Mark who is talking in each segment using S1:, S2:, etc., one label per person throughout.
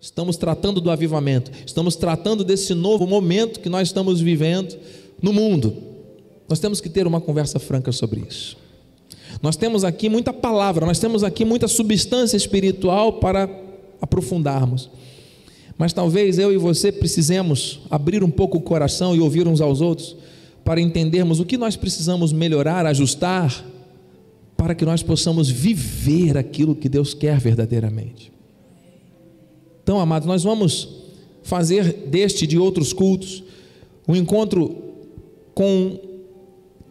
S1: Estamos tratando do avivamento, estamos tratando desse novo momento que nós estamos vivendo no mundo. Nós temos que ter uma conversa franca sobre isso. Nós temos aqui muita palavra, nós temos aqui muita substância espiritual para aprofundarmos. Mas talvez eu e você precisemos abrir um pouco o coração e ouvir uns aos outros para entendermos o que nós precisamos melhorar, ajustar, para que nós possamos viver aquilo que Deus quer verdadeiramente. Então, amados, nós vamos fazer deste de outros cultos um encontro com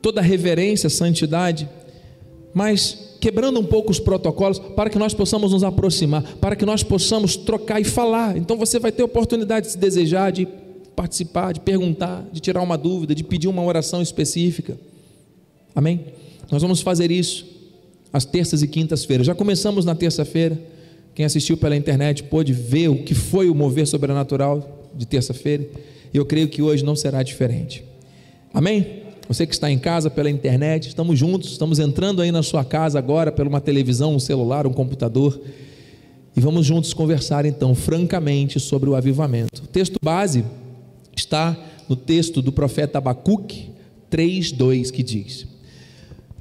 S1: toda reverência, santidade, mas quebrando um pouco os protocolos para que nós possamos nos aproximar, para que nós possamos trocar e falar. Então você vai ter oportunidade de se desejar, de participar, de perguntar, de tirar uma dúvida, de pedir uma oração específica. Amém? Nós vamos fazer isso às terças e quintas-feiras. Já começamos na terça-feira. Quem assistiu pela internet pôde ver o que foi o mover sobrenatural de terça-feira. E eu creio que hoje não será diferente. Amém? Você que está em casa pela internet, estamos juntos, estamos entrando aí na sua casa agora por uma televisão, um celular, um computador. E vamos juntos conversar então, francamente, sobre o avivamento. O texto base está no texto do profeta Abacuque 3:2 que diz: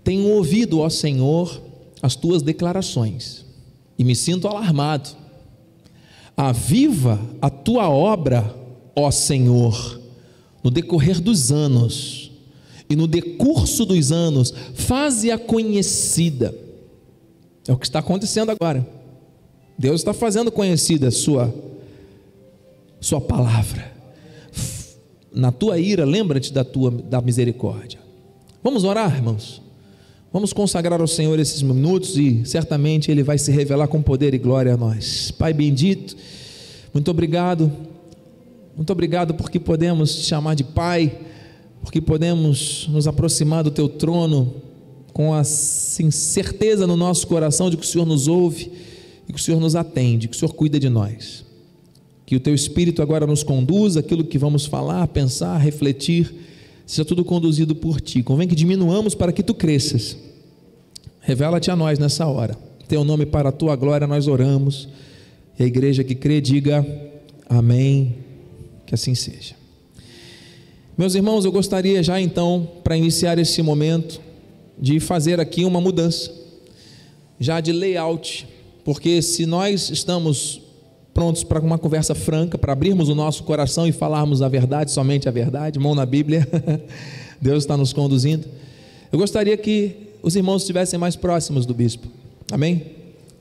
S1: Tenho ouvido, ó Senhor, as tuas declarações e me sinto alarmado. Aviva a tua obra, ó Senhor, no decorrer dos anos e no decurso dos anos, faze-a conhecida. É o que está acontecendo agora. Deus está fazendo conhecida a sua, sua palavra. Na tua ira, lembra-te da tua da misericórdia. Vamos orar, irmãos. Vamos consagrar ao Senhor esses minutos e certamente Ele vai se revelar com poder e glória a nós. Pai bendito, muito obrigado, muito obrigado porque podemos te chamar de Pai porque podemos nos aproximar do teu trono com a certeza no nosso coração de que o Senhor nos ouve e que o Senhor nos atende, que o Senhor cuida de nós. Que o teu Espírito agora nos conduza, aquilo que vamos falar, pensar, refletir, seja tudo conduzido por ti. Convém que diminuamos para que tu cresças. Revela-te a nós nessa hora. Teu nome para a tua glória nós oramos. E a igreja que crê, diga amém. Que assim seja. Meus irmãos, eu gostaria já então, para iniciar esse momento, de fazer aqui uma mudança, já de layout, porque se nós estamos prontos para uma conversa franca, para abrirmos o nosso coração e falarmos a verdade, somente a verdade, mão na Bíblia, Deus está nos conduzindo. Eu gostaria que os irmãos estivessem mais próximos do bispo, amém?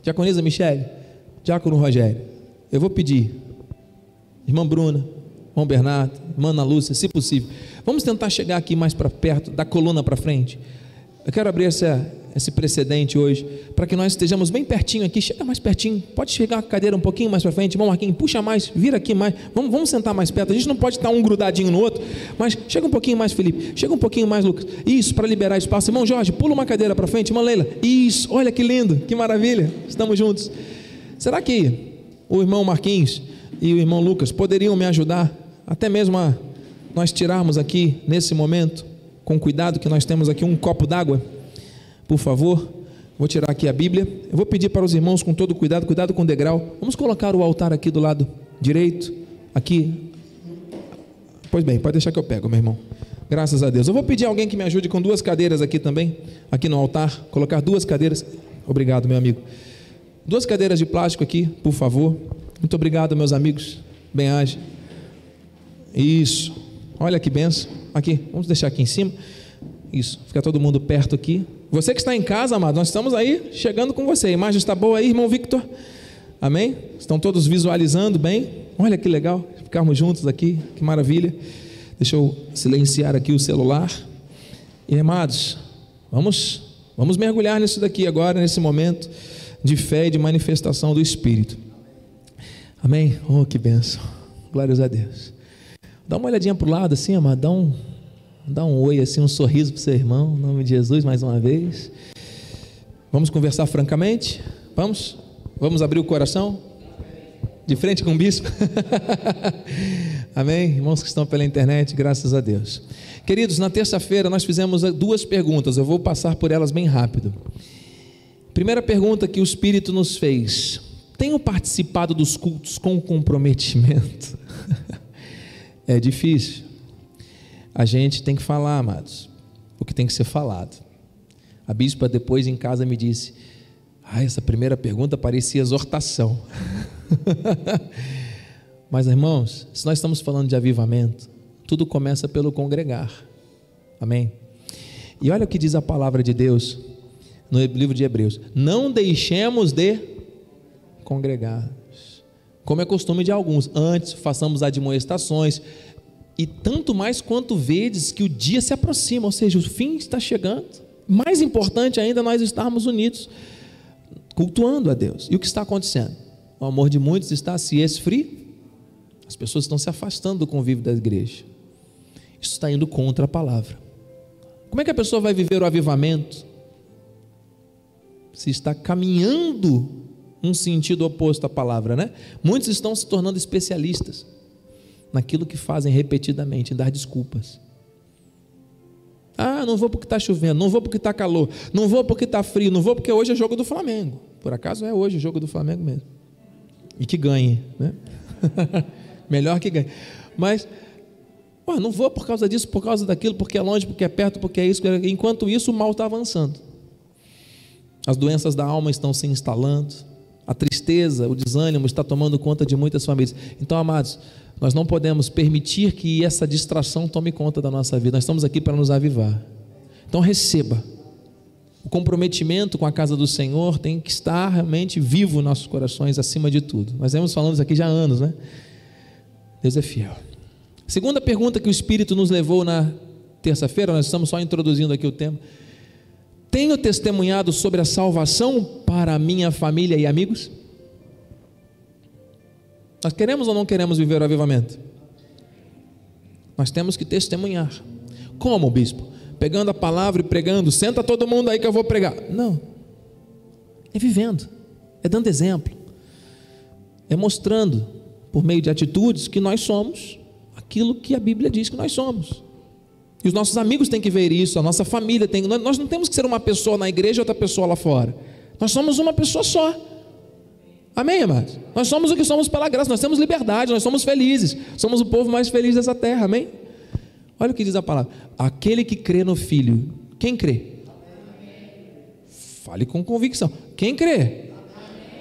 S1: Diaconisa Michele, Diácono Rogério, eu vou pedir, irmã Bruna, irmão Bernardo, irmã Ana Lúcia, se possível. Vamos tentar chegar aqui mais para perto, da coluna para frente. Eu quero abrir essa, esse precedente hoje, para que nós estejamos bem pertinho aqui. Chega mais pertinho, pode chegar a cadeira um pouquinho mais para frente. Irmão Marquinhos, puxa mais, vira aqui mais. Vamos, vamos sentar mais perto. A gente não pode estar um grudadinho no outro, mas chega um pouquinho mais, Felipe. Chega um pouquinho mais, Lucas. Isso, para liberar espaço. Irmão Jorge, pula uma cadeira para frente. Irmã Leila, isso, olha que lindo, que maravilha. Estamos juntos. Será que o irmão Marquinhos e o irmão Lucas poderiam me ajudar até mesmo a nós tirarmos aqui nesse momento, com cuidado que nós temos aqui um copo d'água, por favor. Vou tirar aqui a Bíblia. Eu vou pedir para os irmãos com todo cuidado, cuidado com o degrau. Vamos colocar o altar aqui do lado direito, aqui. Pois bem, pode deixar que eu pego, meu irmão. Graças a Deus. Eu vou pedir alguém que me ajude com duas cadeiras aqui também, aqui no altar, colocar duas cadeiras. Obrigado, meu amigo. Duas cadeiras de plástico aqui, por favor. Muito obrigado, meus amigos. Bem-aja. Isso. Olha que benção. Aqui, vamos deixar aqui em cima. Isso. Fica todo mundo perto aqui. Você que está em casa, amado, nós estamos aí chegando com você. A imagem está boa aí, irmão Victor? Amém? Estão todos visualizando bem? Olha que legal ficarmos juntos aqui. Que maravilha. Deixa eu silenciar aqui o celular. E amados, vamos vamos mergulhar nisso daqui agora, nesse momento de fé e de manifestação do Espírito. Amém? Oh, que benção. Glórias a Deus. Dá uma olhadinha para o lado assim, amado, dá um, dá um oi, assim, um sorriso para o seu irmão, em nome de Jesus, mais uma vez. Vamos conversar francamente? Vamos? Vamos abrir o coração? De frente com o bispo? Amém? Irmãos que estão pela internet, graças a Deus. Queridos, na terça-feira nós fizemos duas perguntas, eu vou passar por elas bem rápido. Primeira pergunta que o Espírito nos fez: tenho participado dos cultos com comprometimento. é difícil. A gente tem que falar, amados, o que tem que ser falado. A bispa depois em casa me disse: ah, essa primeira pergunta parecia exortação. Mas, irmãos, se nós estamos falando de avivamento, tudo começa pelo congregar. Amém? E olha o que diz a palavra de Deus no livro de Hebreus: Não deixemos de congregar, como é costume de alguns, antes façamos admoestações, e tanto mais quanto vedes que o dia se aproxima, ou seja, o fim está chegando. Mais importante ainda nós estarmos unidos, cultuando a Deus. E o que está acontecendo? O amor de muitos está se esfriando. As pessoas estão se afastando do convívio da igreja. Isso está indo contra a palavra. Como é que a pessoa vai viver o avivamento? Se está caminhando um sentido oposto à palavra, né? Muitos estão se tornando especialistas naquilo que fazem repetidamente, dar desculpas. Ah, não vou porque está chovendo, não vou porque está calor, não vou porque está frio, não vou porque hoje é jogo do Flamengo. Por acaso é hoje o jogo do Flamengo mesmo. E que ganhe, né? Melhor que ganhe. Mas Ué, não vou por causa disso, por causa daquilo, porque é longe, porque é perto, porque é isso. Enquanto isso, o mal está avançando. As doenças da alma estão se instalando. A tristeza, o desânimo está tomando conta de muitas famílias. Então, amados, nós não podemos permitir que essa distração tome conta da nossa vida. Nós estamos aqui para nos avivar. Então, receba. O comprometimento com a casa do Senhor tem que estar realmente vivo em nossos corações, acima de tudo. Nós vemos falando isso aqui já há anos, né? Deus é fiel. Segunda pergunta que o Espírito nos levou na terça-feira, nós estamos só introduzindo aqui o tema. Tenho testemunhado sobre a salvação para minha família e amigos? Nós queremos ou não queremos viver o avivamento? Nós temos que testemunhar. Como, bispo? Pegando a palavra e pregando, senta todo mundo aí que eu vou pregar. Não. É vivendo, é dando exemplo, é mostrando, por meio de atitudes, que nós somos aquilo que a Bíblia diz que nós somos. E os nossos amigos têm que ver isso, a nossa família tem. Nós não temos que ser uma pessoa na igreja e outra pessoa lá fora. Nós somos uma pessoa só. Amém, amados? Nós somos o que somos pela graça, nós temos liberdade, nós somos felizes, somos o povo mais feliz dessa terra, amém? Olha o que diz a palavra: aquele que crê no Filho, quem crê? Fale com convicção. Quem crê?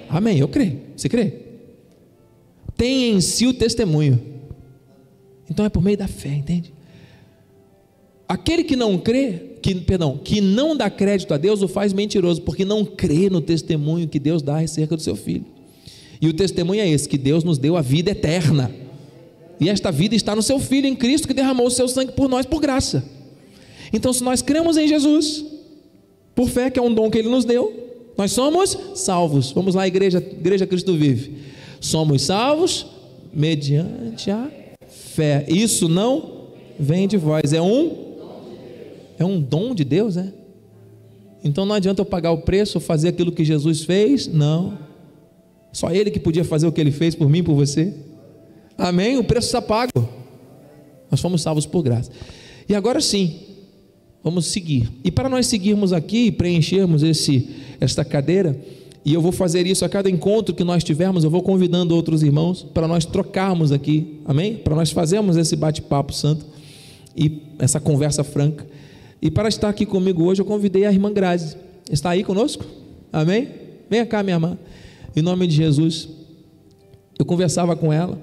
S1: Amém, eu creio. Você crê? Tem em si o testemunho. Então é por meio da fé, entende? Aquele que não crê, que, perdão, que não dá crédito a Deus, o faz mentiroso, porque não crê no testemunho que Deus dá acerca do seu filho. E o testemunho é esse: que Deus nos deu a vida eterna. E esta vida está no seu filho em Cristo, que derramou o seu sangue por nós por graça. Então, se nós cremos em Jesus, por fé, que é um dom que Ele nos deu, nós somos salvos. Vamos lá, igreja, igreja Cristo vive. Somos salvos mediante a fé. Isso não vem de vós, é um é um dom de Deus, é? Então não adianta eu pagar o preço, fazer aquilo que Jesus fez, não. Só ele que podia fazer o que ele fez por mim, por você. Amém? O preço está pago. Nós fomos salvos por graça. E agora sim, vamos seguir. E para nós seguirmos aqui e preenchermos esse esta cadeira, e eu vou fazer isso a cada encontro que nós tivermos, eu vou convidando outros irmãos para nós trocarmos aqui, amém? Para nós fazermos esse bate-papo santo e essa conversa franca. E para estar aqui comigo hoje, eu convidei a irmã Grazi. Está aí conosco? Amém? Venha cá, minha irmã. Em nome de Jesus. Eu conversava com ela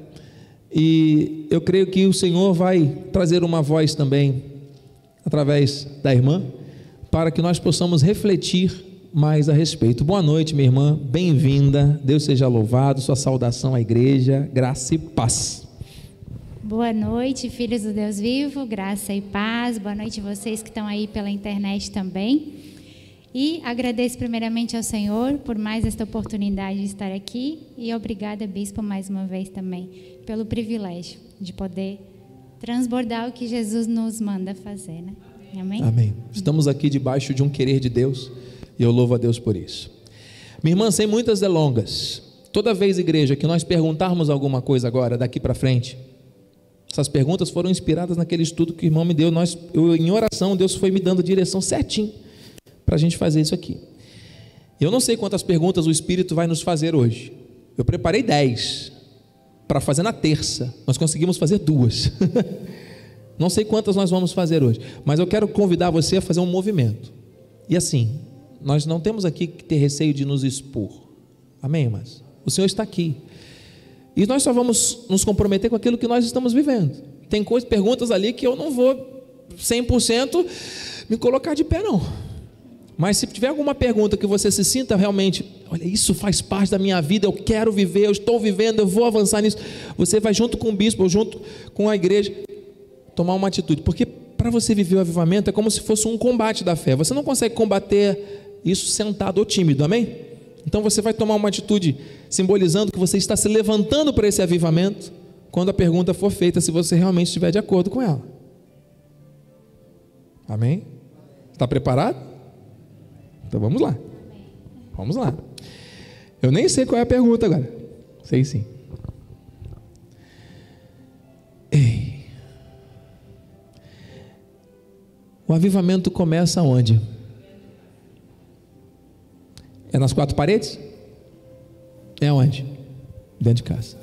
S1: e eu creio que o Senhor vai trazer uma voz também através da irmã para que nós possamos refletir mais a respeito. Boa noite, minha irmã, bem-vinda, Deus seja louvado, sua saudação à igreja, graça e paz.
S2: Boa noite, filhos do Deus vivo, graça e paz. Boa noite vocês que estão aí pela internet também. E agradeço primeiramente ao Senhor por mais esta oportunidade de estar aqui e obrigada, bispo, mais uma vez também pelo privilégio de poder transbordar o que Jesus nos manda fazer, né?
S1: Amém. Amém. Estamos aqui debaixo de um querer de Deus e eu louvo a Deus por isso. Minha irmã, sem muitas delongas, toda vez, igreja, que nós perguntarmos alguma coisa agora, daqui para frente, essas perguntas foram inspiradas naquele estudo que o irmão me deu. Nós, eu, em oração, Deus foi me dando direção certinho para a gente fazer isso aqui. Eu não sei quantas perguntas o Espírito vai nos fazer hoje, Eu preparei dez para fazer na terça. Nós conseguimos fazer duas. Não sei quantas nós vamos fazer hoje, mas eu quero convidar você a fazer um movimento. E assim, nós não temos aqui que ter receio de nos expor. Amém, irmãs? O Senhor está aqui. E nós só vamos nos comprometer com aquilo que nós estamos vivendo. Tem coisas, perguntas ali que eu não vou 100% me colocar de pé, não. Mas se tiver alguma pergunta que você se sinta realmente, olha, isso faz parte da minha vida, eu quero viver, eu estou vivendo, eu vou avançar nisso. Você vai junto com o bispo, junto com a igreja, tomar uma atitude. Porque para você viver o avivamento é como se fosse um combate da fé. Você não consegue combater isso sentado ou tímido, amém? Então você vai tomar uma atitude simbolizando que você está se levantando para esse avivamento quando a pergunta for feita, se você realmente estiver de acordo com ela. Amém? Está preparado? Então vamos lá. Vamos lá. Eu nem sei qual é a pergunta agora. Sei sim. Ei. O avivamento começa onde? É nas quatro paredes? É onde? Dentro de casa.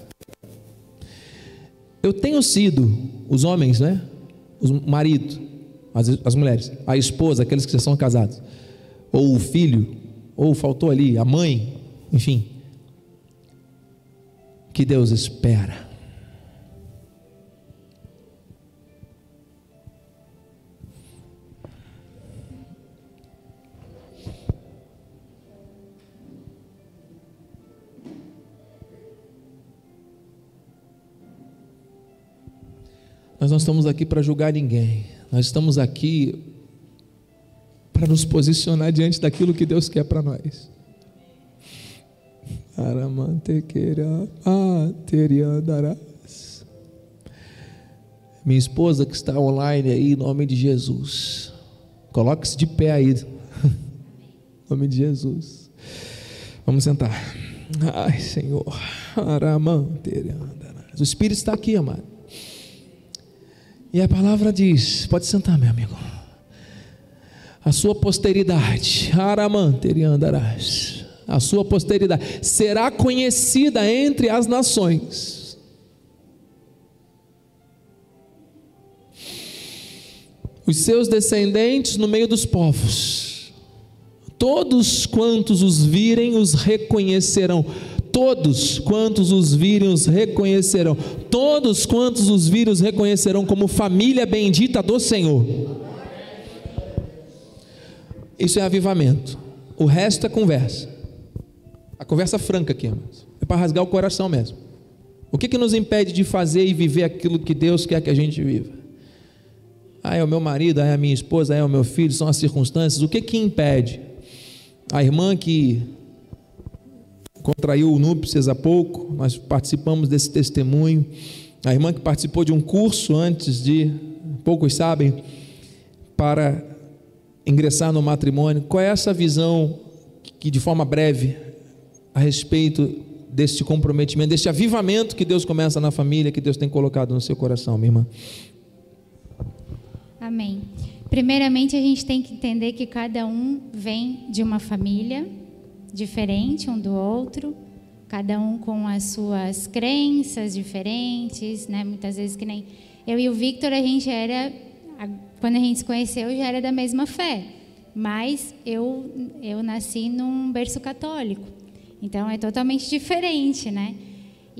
S1: Eu tenho sido, os homens, né? Os maridos, as, as mulheres, a esposa, aqueles que já são casados, ou o filho, ou faltou ali a mãe, enfim. Que Deus espera Nós não estamos aqui para julgar ninguém. Nós estamos aqui para nos posicionar diante daquilo que Deus quer para nós. Minha esposa que está online aí, em nome de Jesus. Coloque-se de pé aí. Em nome de Jesus. Vamos sentar. Ai, Senhor. O Espírito está aqui, amado. E a palavra diz: pode sentar, meu amigo. A sua posteridade, Aramanteriandarás, a sua posteridade será conhecida entre as nações. Os seus descendentes no meio dos povos. Todos quantos os virem os reconhecerão Todos quantos os virem os reconhecerão. Todos quantos os virem os reconhecerão como família bendita do Senhor. Isso é avivamento. O resto é conversa. A conversa franca aqui, irmãos. É para rasgar o coração mesmo. O que, que nos impede de fazer e viver aquilo que Deus quer que a gente viva? Ah, é o meu marido, ah, é a minha esposa, ah, é o meu filho, são as circunstâncias. O que que impede? A irmã que contraiu núpcias há pouco, nós participamos desse testemunho. A irmã que participou de um curso antes de, poucos sabem, para ingressar no matrimônio. Qual é essa visão que, de forma breve, a respeito deste comprometimento, deste avivamento que Deus começa na família, que Deus tem colocado no seu coração, minha irmã?
S2: Amém. Primeiramente, a gente tem que entender que cada um vem de uma família diferente um do outro, cada um com as suas crenças diferentes, né? Muitas vezes que nem eu e o Victor a gente era quando a gente se conheceu já era da mesma fé, mas eu eu nasci num berço católico. Então é totalmente diferente, né?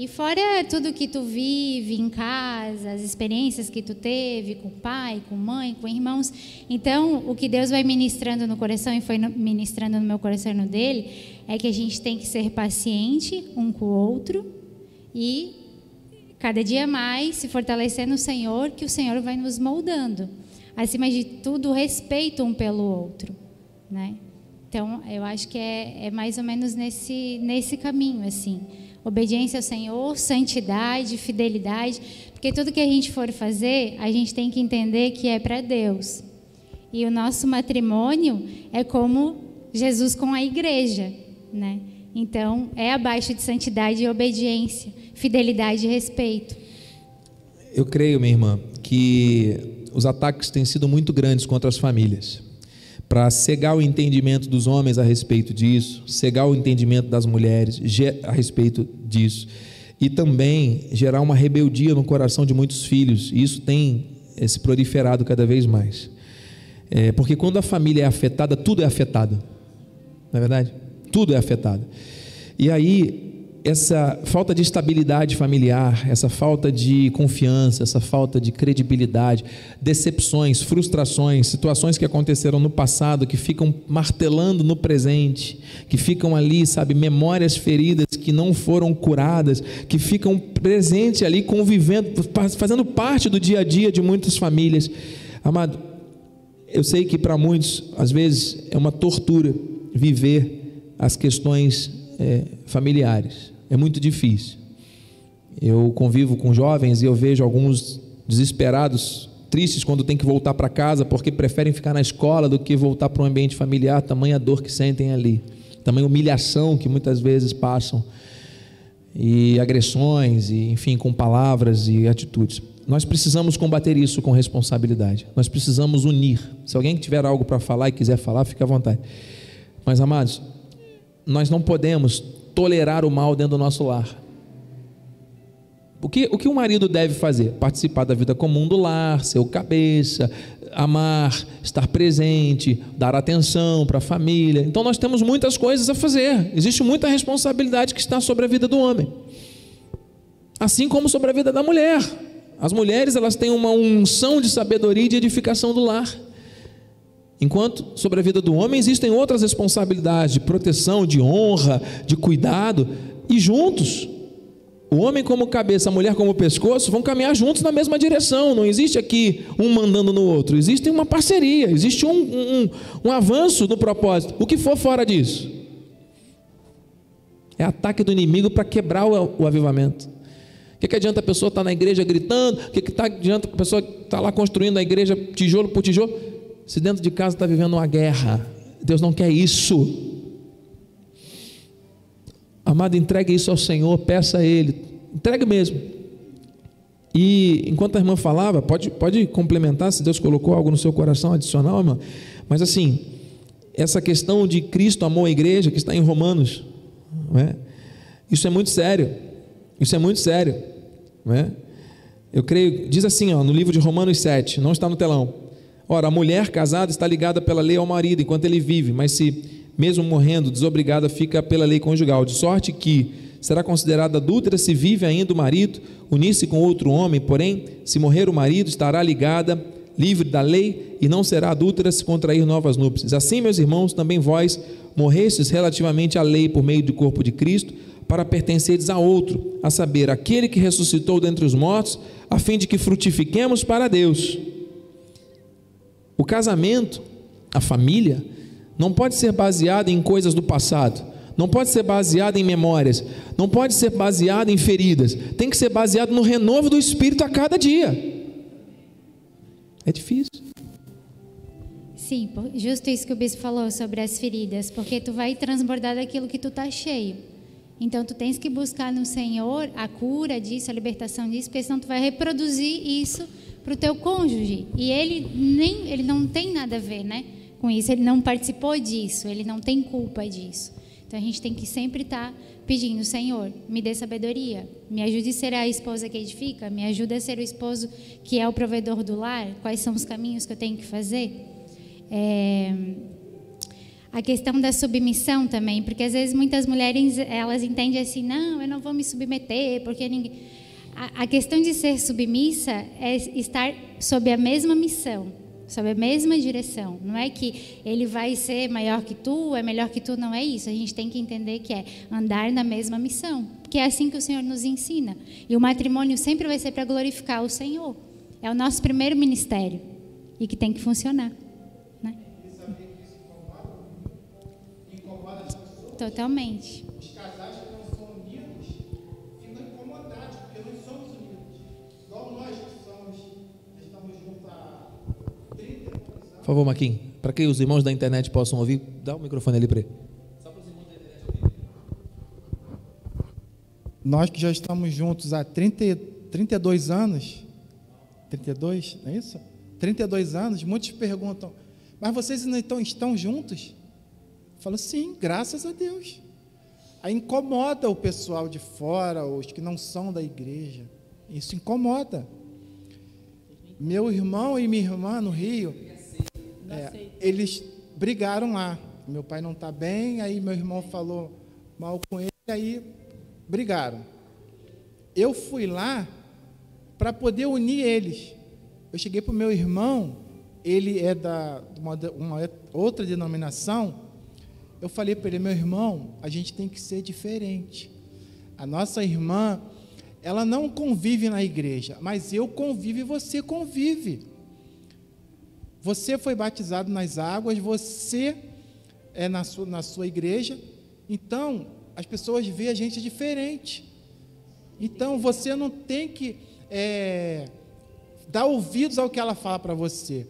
S2: E fora tudo que tu vive em casa, as experiências que tu teve com pai, com mãe, com irmãos. Então, o que Deus vai ministrando no coração e foi ministrando no meu coração e no dele, é que a gente tem que ser paciente um com o outro e cada dia mais se fortalecer no Senhor, que o Senhor vai nos moldando. Acima de tudo, respeito um pelo outro, né? Então, eu acho que é, é mais ou menos nesse, nesse caminho, assim obediência ao Senhor, santidade, fidelidade, porque tudo que a gente for fazer, a gente tem que entender que é para Deus. E o nosso matrimônio é como Jesus com a igreja, né? Então, é abaixo de santidade e obediência, fidelidade e respeito.
S1: Eu creio, minha irmã, que os ataques têm sido muito grandes contra as famílias. para cegar o entendimento dos homens a respeito disso, cegar o entendimento das mulheres a respeito disso, e também gerar uma rebeldia no coração de muitos filhos. E isso tem eh, se proliferado cada vez mais. É, porque quando a família é afetada, tudo é afetado. Não é verdade? Tudo é afetado. E aí, essa falta de estabilidade familiar, essa falta de confiança, essa falta de credibilidade, decepções, frustrações, situações que aconteceram no passado que ficam martelando no presente, que ficam ali, sabe, memórias feridas que não foram curadas, que ficam presentes ali convivendo, fazendo parte do dia a dia de muitas famílias. Amado, eu sei que para muitos, às vezes, é uma tortura viver as questões é, familiares. É muito difícil. Eu convivo com jovens e eu vejo alguns desesperados, tristes quando tem que voltar para casa porque preferem ficar na escola do que voltar para um ambiente familiar, tamanha dor que sentem ali, tamanha humilhação que muitas vezes passam, e agressões, e enfim, com palavras e atitudes. Nós precisamos combater isso com responsabilidade. Nós precisamos unir. Se alguém tiver algo para falar e quiser falar, fique à vontade. Mas, amados, nós não podemos tolerar o mal dentro do nosso lar. O que, o que o marido deve fazer? Participar da vida comum do lar, ser o cabeça, amar, estar presente, dar atenção para a família. Então nós temos muitas coisas a fazer. Existe muita responsabilidade que está sobre a vida do homem. Assim como sobre a vida da mulher. As mulheres, elas têm uma unção de sabedoria e de edificação do lar. Enquanto sobre a vida do homem existem outras responsabilidades de proteção, de honra, de cuidado, e juntos, o homem como cabeça, a mulher como pescoço, vão caminhar juntos na mesma direção. Não existe aqui um mandando no outro, existe uma parceria, existe um, um, um avanço no propósito. O que for fora disso é ataque do inimigo para quebrar o, o avivamento. O que, que adianta a pessoa estar tá na igreja gritando? O que, que tá, adianta a pessoa estar tá lá construindo a igreja tijolo por tijolo? Se dentro de casa está vivendo uma guerra, Deus não quer isso. Amado, entregue isso ao Senhor, peça a Ele, entregue mesmo. E enquanto a irmã falava, pode, pode complementar se Deus colocou algo no seu coração adicional, irmã. Mas assim, essa questão de Cristo amou a igreja, que está em Romanos, é? isso é muito sério. Isso é muito sério. É? Eu creio, diz assim ó, no livro de Romanos 7, não está no telão. Ora, a mulher casada está ligada pela lei ao marido enquanto ele vive, mas se, mesmo morrendo, desobrigada, fica pela lei conjugal, de sorte que será considerada adúltera se vive ainda o marido, unir-se com outro homem, porém, se morrer o marido, estará ligada, livre da lei, e não será adúltera se contrair novas núpcias. Assim, meus irmãos, também vós morrestes relativamente à lei por meio do corpo de Cristo, para pertenceres a outro, a saber, aquele que ressuscitou dentre os mortos, a fim de que frutifiquemos para Deus. O casamento, a família, não pode ser baseado em coisas do passado, não pode ser baseado em memórias, não pode ser baseado em feridas, tem que ser baseado no renovo do espírito a cada dia. É difícil.
S2: Sim, justo isso que o bispo falou sobre as feridas, porque tu vai transbordar daquilo que tu tá cheio. Então tu tens que buscar no Senhor a cura disso, a libertação disso, porque senão tu vai reproduzir isso para o teu cônjuge. E ele nem ele não tem nada a ver, né, com isso. Ele não participou disso, ele não tem culpa disso. Então a gente tem que sempre estar tá pedindo, Senhor, me dê sabedoria, me ajude a ser a esposa que edifica, me ajude a ser o esposo que é o provedor do lar. Quais são os caminhos que eu tenho que fazer? É... A questão da submissão também, porque às vezes muitas mulheres elas entendem assim, não, eu não vou me submeter, porque ninguém a, questão de ser submissa é estar sob a mesma missão, sob a mesma direção. Não é que ele vai ser maior que tu, é melhor que tu, não é isso. A gente tem que entender que é andar na mesma missão, porque é assim que o Senhor nos ensina. E o matrimônio sempre vai ser para glorificar o Senhor. É o nosso primeiro ministério e que tem que funcionar. Né? Totalmente.
S1: Por favor, Maquin, para que os irmãos da internet possam ouvir, dá o microfone ali para ele. Só para os irmãos da internet ouvir.
S3: Nós que já estamos juntos há 30, 32 anos, 32, não é isso? 32 anos, muitos perguntam, Mas vocês ainda estão, estão juntos? Eu falo, sim, graças a Deus. Aí incomoda o pessoal de fora, os que não são da igreja. Isso incomoda. Meu irmão e minha irmã no Rio, é, eles brigaram lá. Meu pai não está bem, aí meu irmão falou mal com ele, aí brigaram. Eu fui lá para poder unir eles. Eu cheguei para o meu irmão, ele é da uma, uma outra denominação. Eu falei para ele, meu irmão, a gente tem que ser diferente. A nossa irmã, ela não convive na igreja, mas eu convivo e você convive. Você foi batizado nas águas, você é na sua, na sua igreja, então as pessoas veem a gente diferente. Então você não tem que é, dar ouvidos ao que ela fala para você,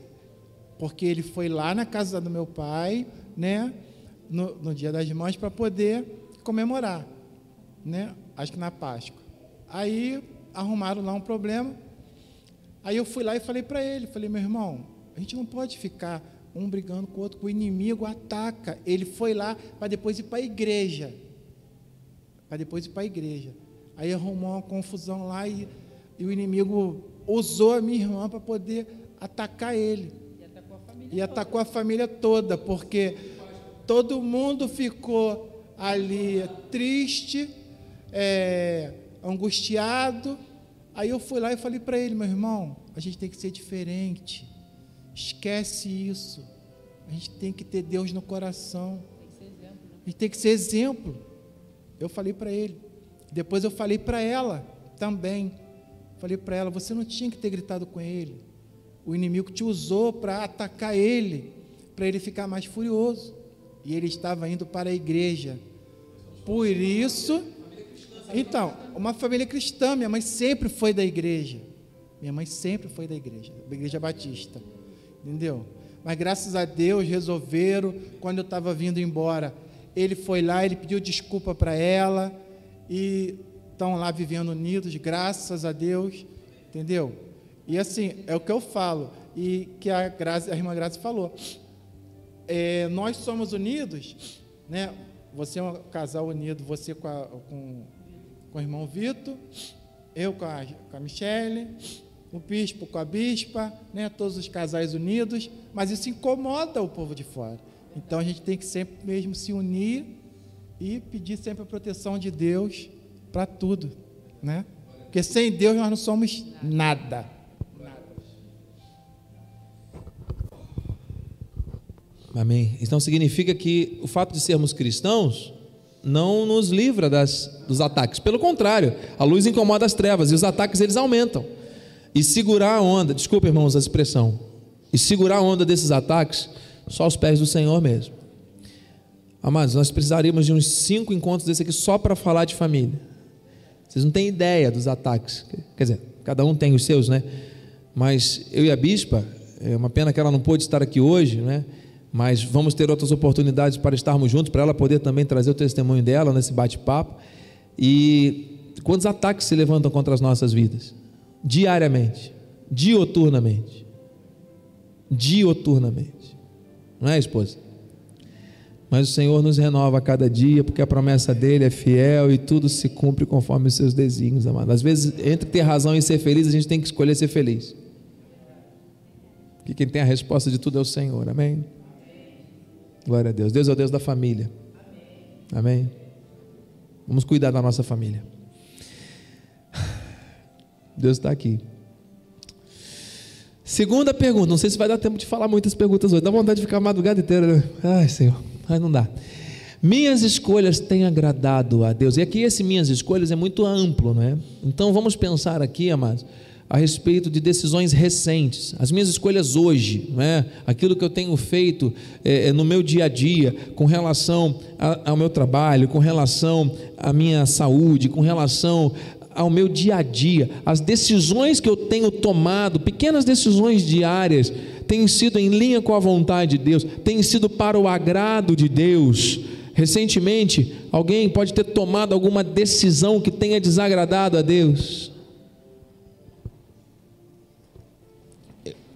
S3: porque ele foi lá na casa do meu pai, né, no, no dia das mães, para poder comemorar, né, acho que na Páscoa. Aí arrumaram lá um problema. Aí eu fui lá e falei para ele, falei, meu irmão, a gente não pode ficar um brigando com o outro, o inimigo ataca. Ele foi lá para depois ir para a igreja. Para depois ir para a igreja. Aí arrumou uma confusão lá e, e o inimigo usou a minha irmã para poder atacar ele. E atacou a família, e atacou a família toda, porque todo mundo ficou ali triste, é, angustiado. Aí eu fui lá e falei para ele, meu irmão, a gente tem que ser diferente. Esquece isso. A gente tem que ter Deus no coração. A gente tem que ser exemplo. Eu falei para ele. Depois eu falei para ela também. Falei para ela: você não tinha que ter gritado com ele. O inimigo te usou para atacar ele, para ele ficar mais furioso. E ele estava indo para a igreja. Por isso, então, uma família cristã, minha mãe sempre foi da igreja. Minha mãe sempre foi da igreja, da igreja batista. Entendeu? Mas graças a Deus resolveram, quando eu estava vindo embora, ele foi lá, ele pediu desculpa para ela e estão lá vivendo unidos, graças a Deus, entendeu? E assim, é o que eu falo, e que a, a irmã Graça falou. É, nós somos unidos, né? Você é um casal unido, você com, a, com com o irmão Vitor, eu com a, com a Michele, o bispo com a bispa, né, todos os casais unidos, mas isso incomoda o povo de fora. Então a gente tem que sempre mesmo se unir e pedir sempre a proteção de Deus para tudo, né? Porque sem Deus nós não somos nada.
S1: Amém. Então significa que o fato de sermos cristãos não nos livra das, dos ataques. Pelo contrário, a luz incomoda as trevas e os ataques eles aumentam. E segurar a onda, desculpa irmãos a expressão, e segurar a onda desses ataques, só aos pés do Senhor mesmo. Amados, nós precisaríamos de uns cinco encontros desse aqui só para falar de família. Vocês não têm ideia dos ataques. Quer dizer, cada um tem os seus, né? Mas eu e a bispa, é uma pena que ela não pôde estar aqui hoje, né? mas vamos ter outras oportunidades para estarmos juntos, para ela poder também trazer o testemunho dela nesse bate-papo. E quantos ataques se levantam contra as nossas vidas? Diariamente, dioturnamente. Dioturnamente. Não é, esposa? Mas o Senhor nos renova a cada dia, porque a promessa dele é fiel e tudo se cumpre conforme os seus desígnios, amado. Às vezes, entre ter razão e ser feliz, a gente tem que escolher ser feliz. Que quem tem a resposta de tudo é o Senhor, amém? Glória a Deus. Deus é o Deus da família. Amém? Vamos cuidar da nossa família. Deus está aqui. Segunda pergunta, não sei se vai dar tempo de falar muitas perguntas hoje. Dá vontade de ficar a madrugada inteira, né? Ai, Senhor, mas não dá. Minhas escolhas têm agradado a Deus. E aqui esse minhas escolhas é muito amplo, não é? Então vamos pensar aqui, amados a respeito de decisões recentes, as minhas escolhas hoje, é? aquilo que eu tenho feito é, é, no meu dia a dia, com relação a, ao meu trabalho, com relação à minha saúde, com relação ao meu dia a dia, as decisões que eu tenho tomado, pequenas decisões diárias, têm sido em linha com a vontade de Deus, têm sido para o agrado de Deus. Recentemente, alguém pode ter tomado alguma decisão que tenha desagradado a Deus.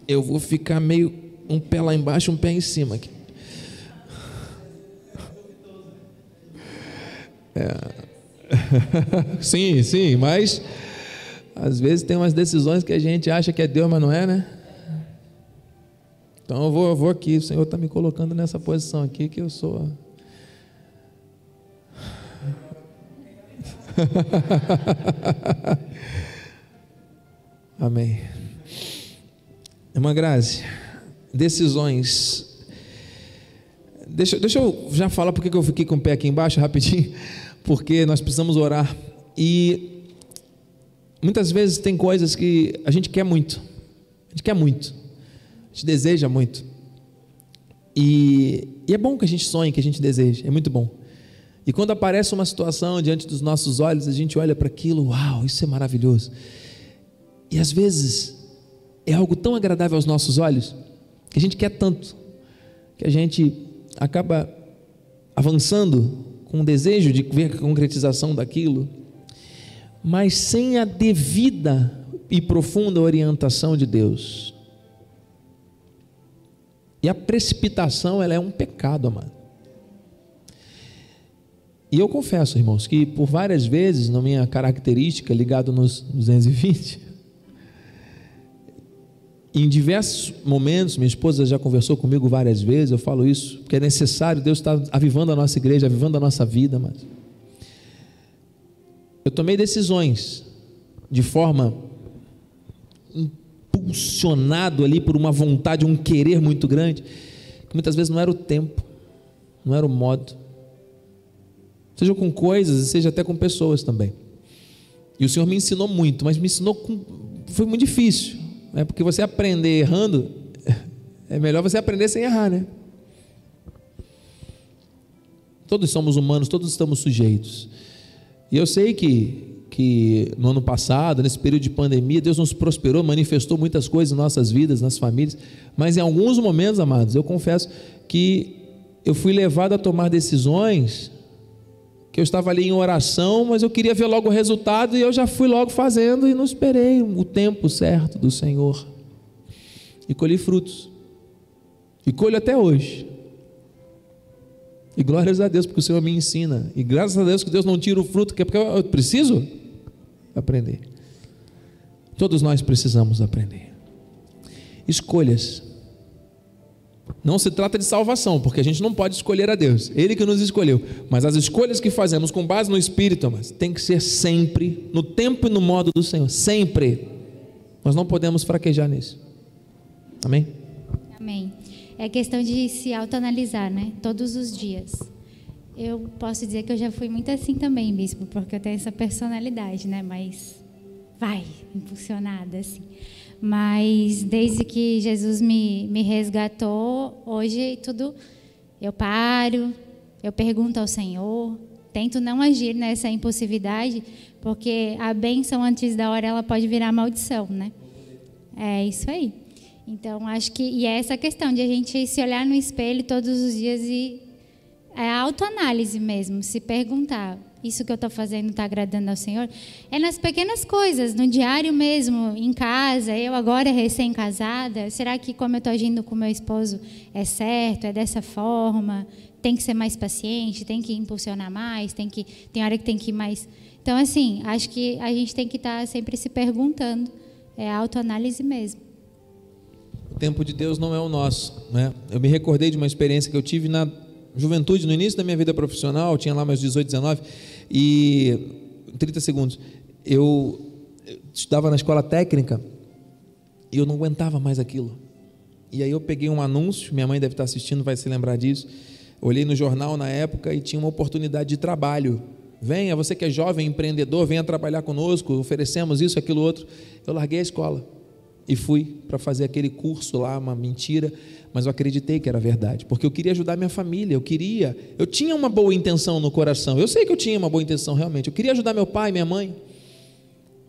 S1: eu vou ficar meio um pé lá embaixo, um pé em cima aqui. É. sim, sim, mas às vezes tem umas decisões que a gente acha que é Deus, mas não é, né? Então eu vou, eu vou aqui, o Senhor está me colocando nessa posição aqui que eu sou. Amém. Irmã Grazi, decisões. Deixa, deixa eu já falar porque eu fiquei com o pé aqui embaixo rapidinho, porque nós precisamos orar. E muitas vezes tem coisas que a gente quer muito, a gente quer muito, a gente deseja muito. E, e é bom que a gente sonhe, que a gente deseje, é muito bom. E quando aparece uma situação diante dos nossos olhos, a gente olha para aquilo, uau, isso é maravilhoso. E às vezes é algo tão agradável aos nossos olhos, que a gente quer tanto, que a gente acaba avançando com desejo de ver a concretização daquilo, mas sem a devida e profunda orientação de Deus. E a precipitação, ela é um pecado, amado. E eu confesso, irmãos, que por várias vezes, na minha característica, ligado nos 220, em diversos momentos, minha esposa já conversou comigo várias vezes, eu falo isso, porque é necessário, Deus está avivando a nossa igreja, avivando a nossa vida, mas eu tomei decisões de forma impulsionado ali por uma vontade, um querer muito grande, que muitas vezes não era o tempo, não era o modo, seja com coisas, seja até com pessoas também. E o Senhor me ensinou muito, mas me ensinou com, foi muito difícil. Né? Porque você aprender errando, é melhor você aprender sem errar, né? Todos somos humanos, todos estamos sujeitos. E eu sei que, que no ano passado, nesse período de pandemia, Deus nos prosperou, manifestou muitas coisas em nossas vidas, nas famílias, mas em alguns momentos, amados, eu confesso que eu fui levado a tomar decisões que eu estava ali em oração, mas eu queria ver logo o resultado e eu já fui logo fazendo e não esperei o tempo certo do Senhor. E colhi frutos. E colho até hoje. E glórias a Deus porque o Senhor me ensina. E graças a Deus que Deus não tira o fruto, que é porque eu preciso aprender. Todos nós precisamos aprender. Escolhas não se trata de salvação, porque a gente não pode escolher a Deus, Ele que nos escolheu. Mas as escolhas que fazemos com base no Espírito, mas tem que ser sempre no tempo e no modo do Senhor, sempre. Nós não podemos fraquejar nisso. Amém?
S2: Amém. É questão de se autoanalisar, né? Todos os dias. Eu posso dizer que eu já fui muito assim também, bispo, porque eu tenho essa personalidade, né? Mas vai, impulsionada assim. Mas desde que Jesus me, me resgatou, hoje tudo eu paro, eu pergunto ao Senhor, tento não agir nessa impulsividade, porque a bênção antes da hora ela pode virar maldição, né? É isso aí. Então acho que e é essa questão de a gente se olhar no espelho todos os dias e é autoanálise mesmo, se perguntar isso que eu estou fazendo está agradando ao Senhor? É nas pequenas coisas, no diário mesmo, em casa, eu agora recém-casada, será que como eu estou agindo com meu esposo é certo, é dessa forma? Tem que ser mais paciente, tem que impulsionar mais, tem que tem hora que tem que ir mais. Então assim, acho que a gente tem que estar tá sempre se perguntando, é autoanálise mesmo.
S1: O tempo de Deus não é o nosso, né? Eu me recordei de uma experiência que eu tive na juventude, no início da minha vida profissional, tinha lá meus 18, 19, e 30 segundos, eu estudava na escola técnica e eu não aguentava mais aquilo. E aí eu peguei um anúncio, minha mãe deve estar assistindo, vai se lembrar disso. Olhei no jornal na época e tinha uma oportunidade de trabalho. Venha, você que é jovem empreendedor, venha trabalhar conosco, oferecemos isso, aquilo, outro. Eu larguei a escola e fui para fazer aquele curso lá, uma mentira, mas eu acreditei que era verdade, porque eu queria ajudar minha família, eu queria, eu tinha uma boa intenção no coração, eu sei que eu tinha uma boa intenção realmente, eu queria ajudar meu pai, minha mãe,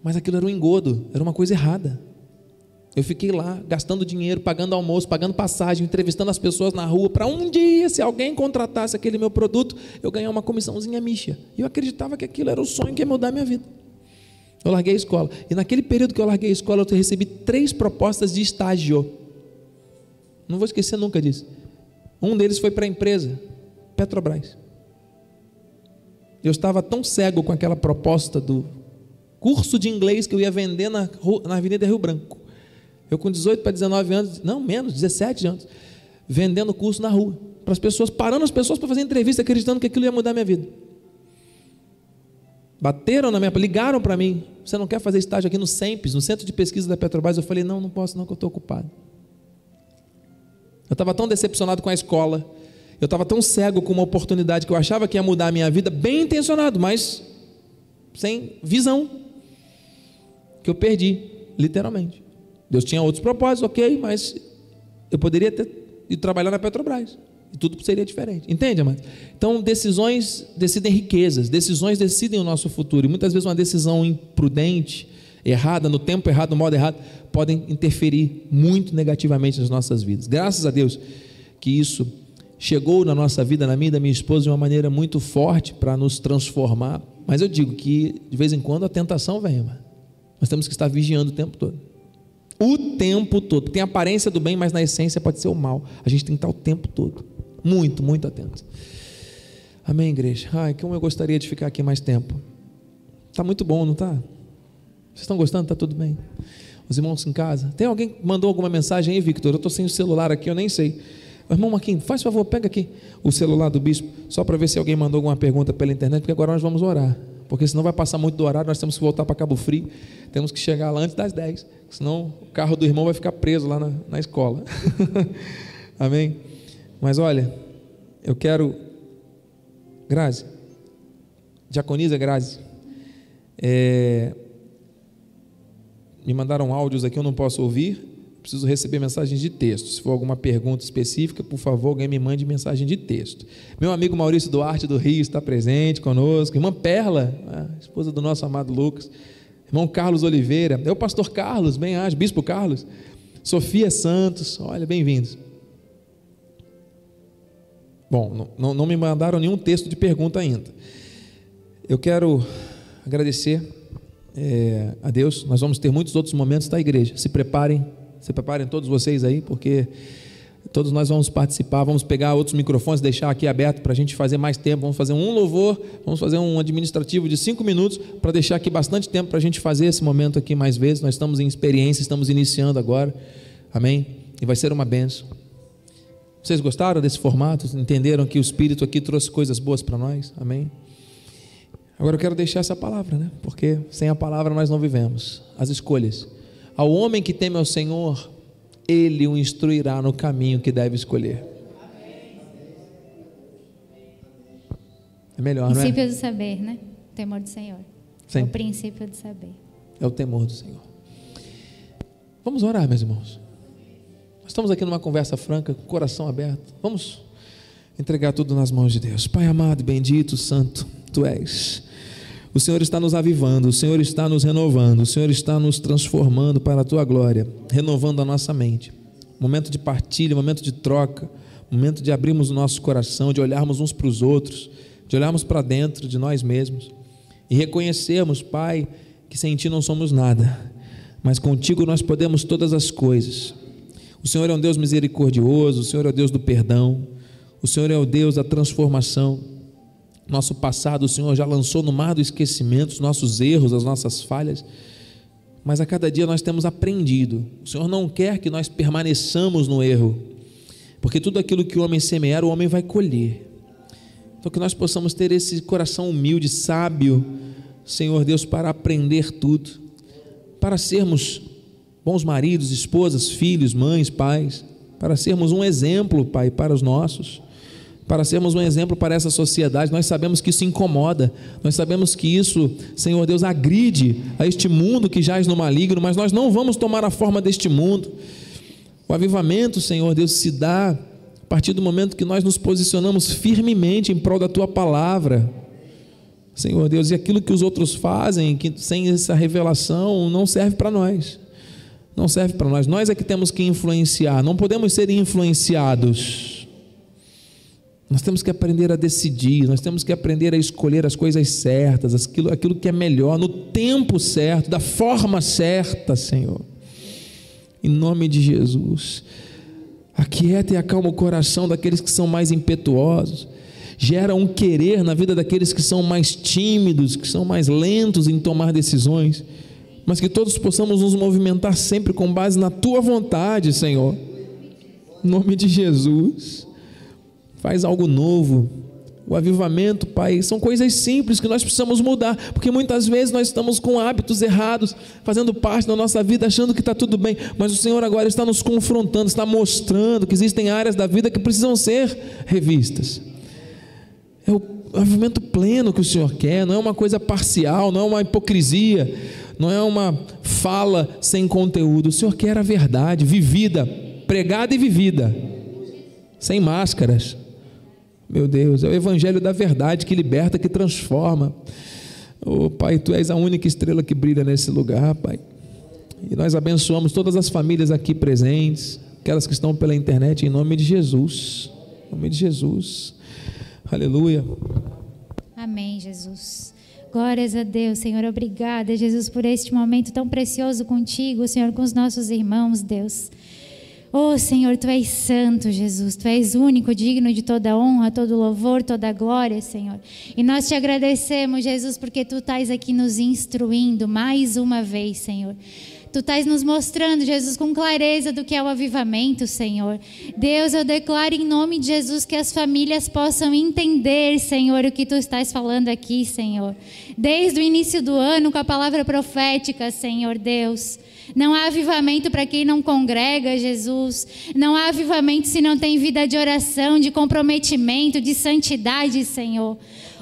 S1: mas aquilo era um engodo, era uma coisa errada. Eu fiquei lá gastando dinheiro, pagando almoço, pagando passagem, entrevistando as pessoas na rua, para um dia, se alguém contratasse aquele meu produto, eu ganhar uma comissãozinha micha. E eu acreditava que aquilo era o sonho que ia mudar a minha vida. Eu larguei a escola. E naquele período que eu larguei a escola, eu recebi três propostas de estágio Não vou esquecer nunca disso. Um deles foi para a empresa, Petrobras. Eu estava tão cego com aquela proposta do curso de inglês que eu ia vender na, na Avenida Rio Branco. Eu com 18 para 19 anos, não menos, 17 anos, vendendo curso na rua, para as pessoas, parando as pessoas para fazer entrevista, acreditando que aquilo ia mudar a minha vida. Bateram na minha, ligaram para mim. Você não quer fazer estágio aqui no SEMPES, no Centro de Pesquisa da Petrobras? Eu falei, não, não posso não, que eu estou ocupado. Eu estava tão decepcionado com a escola, eu estava tão cego com uma oportunidade que eu achava que ia mudar a minha vida, bem intencionado, mas sem visão, que eu perdi, literalmente. Deus tinha outros propósitos, ok, mas eu poderia ter ido trabalhar na Petrobras. E tudo seria diferente. Entende, amado? Então, decisões decidem riquezas, decisões decidem o nosso futuro. E muitas vezes uma decisão imprudente, errada, no tempo errado, no modo errado, podem interferir muito negativamente nas nossas vidas. Graças a Deus que isso chegou na nossa vida, na minha e da minha esposa, de uma maneira muito forte para nos transformar. Mas eu digo que de vez em quando a tentação vem, mano. nós temos que estar vigiando o tempo todo. O tempo todo. Tem a aparência do bem, mas na essência pode ser o mal. A gente tem que estar o tempo todo. Muito, muito atento. Amém, igreja? Ai, como eu gostaria de ficar aqui mais tempo. Está muito bom, não está? Vocês estão gostando? Está tudo bem? Os irmãos em casa? Tem alguém que mandou alguma mensagem aí, Victor? Eu estou sem o celular aqui, eu nem sei. Irmão Marquinhos, faz favor, pega aqui o celular do bispo, só para ver se alguém mandou alguma pergunta pela internet, porque agora nós vamos orar. Porque senão vai passar muito do horário, nós temos que voltar para Cabo Frio, temos que chegar lá antes das 10, senão o carro do irmão vai ficar preso lá na, na escola. Amém? Mas olha, eu quero. Grazi, diaconisa Grazi, é, me mandaram áudios aqui, eu não posso ouvir, preciso receber mensagens de texto. Se for alguma pergunta específica, por favor, alguém me mande mensagem de texto. Meu amigo Maurício Duarte do Rio está presente conosco. Irmã Perla, esposa do nosso amado Lucas. Irmão Carlos Oliveira. É o pastor Carlos, bem acho, bispo Carlos. Sofia Santos, olha, bem-vindos. Bom, não, não me mandaram nenhum texto de pergunta ainda. Eu quero agradecer é, a Deus. Nós vamos ter muitos outros momentos da igreja. Se preparem se preparem todos vocês aí, porque todos nós vamos participar. Vamos pegar outros microfones, deixar aqui aberto para a gente fazer mais tempo. Vamos fazer um louvor, vamos fazer um administrativo de cinco minutos para deixar aqui bastante tempo para a gente fazer esse momento aqui mais vezes. Nós estamos em experiência, estamos iniciando agora. Amém? E vai ser uma benção. Vocês gostaram desse formato? Entenderam que o Espírito aqui trouxe coisas boas para nós? Amém? Agora eu quero deixar essa palavra, né? Porque sem a palavra nós não vivemos. As escolhas. Ao homem que teme ao Senhor, ele o instruirá no caminho que deve escolher. É melhor, não é?
S2: Princípio do saber, né? O temor do Senhor.
S1: Sim.
S2: É o princípio do saber.
S1: É o temor do Senhor. Vamos orar, meus irmãos. Nós estamos aqui numa conversa franca, com o coração aberto. Vamos entregar tudo nas mãos de Deus. Pai amado, bendito, santo, tu és. O Senhor está nos avivando, o Senhor está nos renovando, o Senhor está nos transformando para a tua glória, renovando a nossa mente. Momento de partilha, momento de troca, momento de abrirmos o nosso coração, de olharmos uns para os outros, de olharmos para dentro de nós mesmos e reconhecermos, Pai, que sem Ti não somos nada, mas contigo nós podemos todas as coisas. O Senhor é um Deus misericordioso, o Senhor é o Deus do perdão, o Senhor é o Deus da transformação. Nosso passado o Senhor já lançou no mar do esquecimento, os nossos erros, as nossas falhas, mas a cada dia nós temos aprendido. O Senhor não quer que nós permaneçamos no erro, porque tudo aquilo que o homem semear, o homem vai colher. Então, que nós possamos ter esse coração humilde, sábio, Senhor Deus, para aprender tudo, para sermos bons maridos, esposas, filhos, mães, pais, para sermos um exemplo, Pai, para os nossos para sermos um exemplo para essa sociedade. Nós sabemos que isso incomoda, nós sabemos que isso, Senhor Deus, agride a este mundo que jaz no maligno, mas nós não vamos tomar a forma deste mundo. O avivamento, Senhor Deus, se dá a partir do momento que nós nos posicionamos firmemente em prol da tua palavra. Senhor Deus, e aquilo que os outros fazem, que sem essa revelação, não serve para nós. Não serve para nós. Nós é que temos que influenciar, não podemos ser influenciados. Nós temos que aprender a decidir, nós temos que aprender a escolher as coisas certas, aquilo, aquilo que é melhor, no tempo certo, da forma certa, Senhor. Em nome de Jesus. Aquieta e acalma o coração daqueles que são mais impetuosos. Gera um querer na vida daqueles que são mais tímidos, que são mais lentos em tomar decisões. Mas que todos possamos nos movimentar sempre com base na tua vontade, Senhor. Em nome de Jesus. Faz algo novo, o avivamento, Pai, são coisas simples que nós precisamos mudar, porque muitas vezes nós estamos com hábitos errados, fazendo parte da nossa vida, achando que está tudo bem, mas o Senhor agora está nos confrontando, está mostrando que existem áreas da vida que precisam ser revistas. É o avivamento pleno que o Senhor quer, não é uma coisa parcial, não é uma hipocrisia, não é uma fala sem conteúdo. O Senhor quer a verdade vivida, pregada e vivida, sem máscaras meu Deus, é o evangelho da verdade que liberta, que transforma. Oh, Pai, tu és a única estrela que brilha nesse lugar, Pai. E nós abençoamos todas as famílias aqui presentes, aquelas que estão pela internet, em nome de Jesus. Em nome de Jesus. Aleluia.
S2: Amém, Jesus. Glórias a Deus, Senhor. Obrigada, Jesus, por este momento tão precioso contigo, Senhor, com os nossos irmãos, Deus. Oh Senhor, Tu és santo, Jesus, Tu és único, digno de toda honra, todo louvor, toda glória, Senhor. E nós te agradecemos, Jesus, porque Tu estás aqui nos instruindo mais uma vez, Senhor. Tu estás nos mostrando, Jesus, com clareza do que é o avivamento, Senhor. Deus, eu declaro em nome de Jesus que as famílias possam entender, Senhor, o que tu estás falando aqui, Senhor. Desde o início do ano, com a palavra profética, Senhor Deus. Não há avivamento para quem não congrega, Jesus. Não há avivamento se não tem vida de oração, de comprometimento, de santidade, Senhor.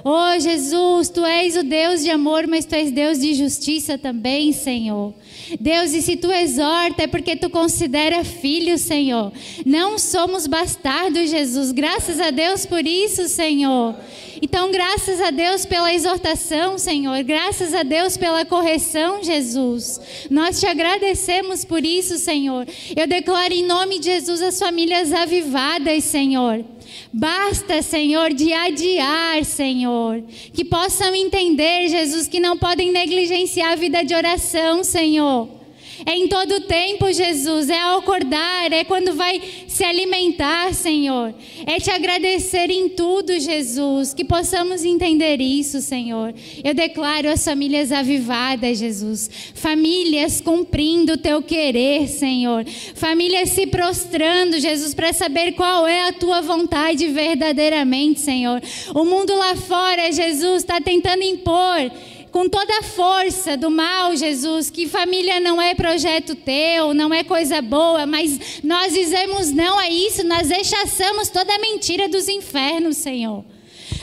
S2: Oh, Jesus, tu és o Deus de amor, mas tu és Deus de justiça também, Senhor. Deus, e se tu exorta é porque tu considera filho, Senhor. Não somos bastardos, Jesus. Graças a Deus por isso, Senhor. Então, graças a Deus pela exortação, Senhor. Graças a Deus pela correção, Jesus. Nós te agradecemos por isso, Senhor. Eu declaro em nome de Jesus as famílias avivadas, Senhor. Basta, Senhor, de adiar, Senhor. Que possam entender, Jesus, que não podem negligenciar a vida de oração, Senhor. É em todo tempo, Jesus. É ao acordar, é quando vai se alimentar, Senhor. É te agradecer em tudo, Jesus. Que possamos entender isso, Senhor. Eu declaro as famílias avivadas, Jesus. Famílias cumprindo o teu querer, Senhor. Famílias se prostrando, Jesus, para saber qual é a tua vontade verdadeiramente, Senhor. O mundo lá fora, Jesus, está tentando impor com toda a força do mal, Jesus, que família não é projeto teu, não é coisa boa, mas nós dizemos não a isso, nós rechaçamos toda a mentira dos infernos, Senhor.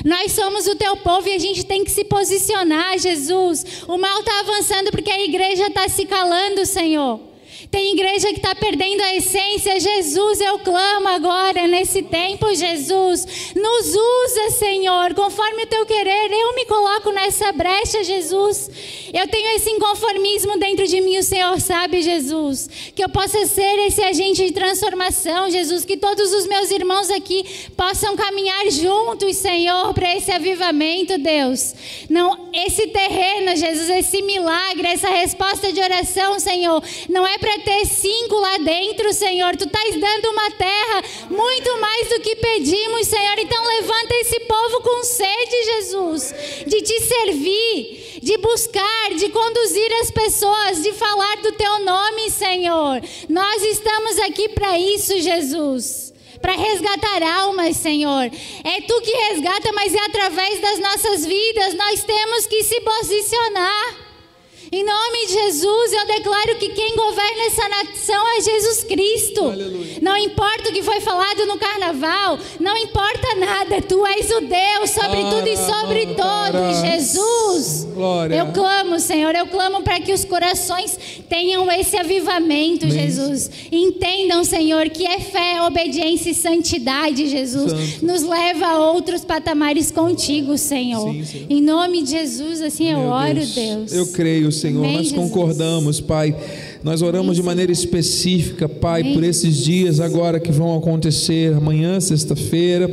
S2: Nós somos o teu povo e a gente tem que se posicionar, Jesus. O mal está avançando porque a igreja está se calando, Senhor. Tem igreja que está perdendo a essência. Jesus, eu clamo agora nesse tempo, Jesus. Nos usa, Senhor, conforme o teu querer. Eu me coloco nessa brecha, Jesus. Eu tenho esse inconformismo dentro de mim, o Senhor sabe, Jesus. Que eu possa ser esse agente de transformação, Jesus. Que todos os meus irmãos aqui possam caminhar juntos, Senhor, para esse avivamento, Deus. Não, esse terreno, Jesus, esse milagre, essa resposta de oração, Senhor, não é para ter cinco lá dentro, Senhor. Tu estás dando uma terra muito mais do que pedimos, Senhor. Então levanta esse povo com sede, Jesus, de te servir, de buscar, de conduzir as pessoas, de falar do teu nome, Senhor. Nós estamos aqui para isso, Jesus para resgatar almas, Senhor. É tu que resgata, mas é através das nossas vidas. Nós temos que se posicionar. Em nome de Jesus, eu declaro que quem governa essa nação é Jesus Cristo. Aleluia. Não importa o que foi falado no carnaval, não importa nada, tu és o Deus sobre tudo e sobre todos, Jesus. Glória. Eu clamo, Senhor, eu clamo para que os corações tenham esse avivamento, Amém. Jesus. Entendam, Senhor, que é fé, obediência e santidade, Jesus, Santo. nos leva a outros patamares contigo, Senhor. Sim, Senhor. Em nome de Jesus, assim Meu eu oro, Deus. Deus.
S1: Eu creio, Senhor. Amém, Nós concordamos, Pai. Nós oramos de maneira específica, Pai, por esses dias agora que vão acontecer, amanhã, sexta-feira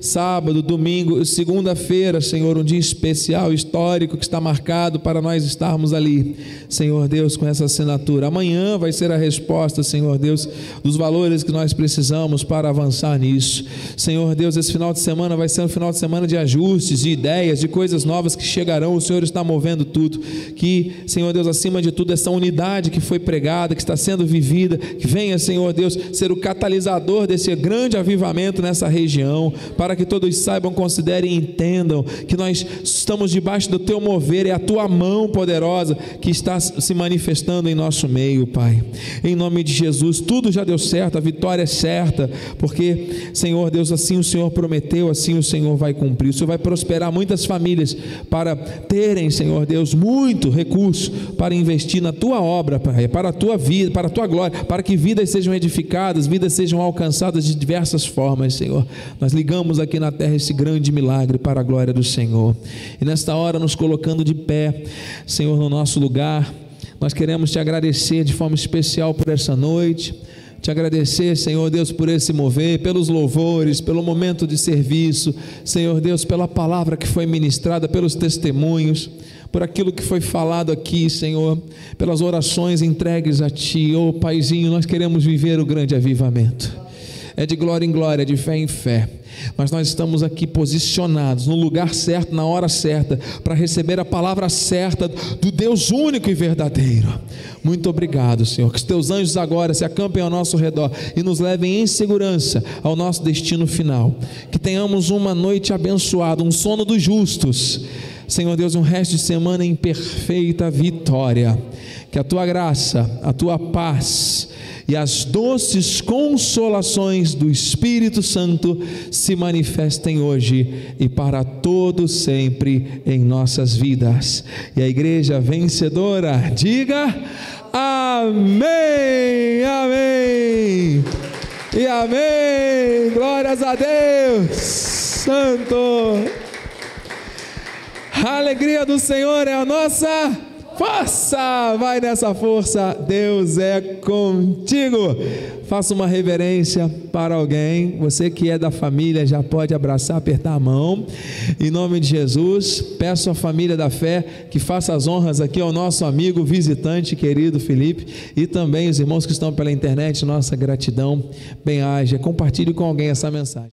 S1: sábado, domingo, segunda-feira, Senhor, um dia especial, histórico que está marcado para nós estarmos ali, Senhor Deus, com essa assinatura. Amanhã vai ser a resposta, Senhor Deus, dos valores que nós precisamos para avançar nisso. Senhor Deus, esse final de semana vai ser um final de semana de ajustes, de ideias, de coisas novas que chegarão. O Senhor está movendo tudo. Que, Senhor Deus, acima de tudo, essa unidade que foi pregada, que está sendo vivida, que venha, Senhor Deus, ser o catalisador desse grande avivamento nessa região, para que todos saibam, considerem e entendam que nós estamos debaixo do teu mover, é a tua mão poderosa que está se manifestando em nosso meio, Pai. Em nome de Jesus, tudo já deu certo, a vitória é certa, porque, Senhor Deus, assim o Senhor prometeu, assim o Senhor vai cumprir. O Senhor vai prosperar muitas famílias para terem, Senhor Deus, muito recurso para investir na tua obra, Pai, para a tua vida, para a tua glória, para que vidas sejam edificadas, vidas sejam alcançadas de diversas formas, Senhor. Nós ligamos aqui na terra esse grande milagre para a glória do Senhor. E nesta hora, nos colocando de pé, Senhor, no nosso lugar, nós queremos te agradecer de forma especial por essa noite te agradecer, Senhor Deus, por esse mover, pelos louvores, pelo momento de serviço, Senhor Deus, pela palavra que foi ministrada, pelos testemunhos, por aquilo que foi falado aqui, Senhor, pelas orações entregues a Ti, ô oh, Paizinho, nós queremos viver o grande avivamento é de glória em glória, de fé em fé. Mas nós estamos aqui posicionados no lugar certo, na hora certa, para receber a palavra certa do Deus único e verdadeiro. Muito obrigado, Senhor. Que os teus anjos agora se acampem ao nosso redor e nos levem em segurança ao nosso destino final. Que tenhamos uma noite abençoada, um sono dos justos. Senhor Deus, um resto de semana em perfeita vitória. Que a tua graça, a tua paz, e as doces consolações do Espírito Santo se manifestem hoje e para todo sempre em nossas vidas. E a igreja vencedora, diga amém, amém. E amém. Glórias a Deus. Santo. A alegria do Senhor é a nossa Força! Vai nessa força, Deus é contigo. Faça uma reverência para alguém. Você que é da família já pode abraçar, apertar a mão. Em nome de Jesus, peço à família da fé que faça as honras aqui ao nosso amigo visitante querido Felipe e também os irmãos que estão pela internet. Nossa gratidão. Bem haja. Compartilhe com alguém essa mensagem.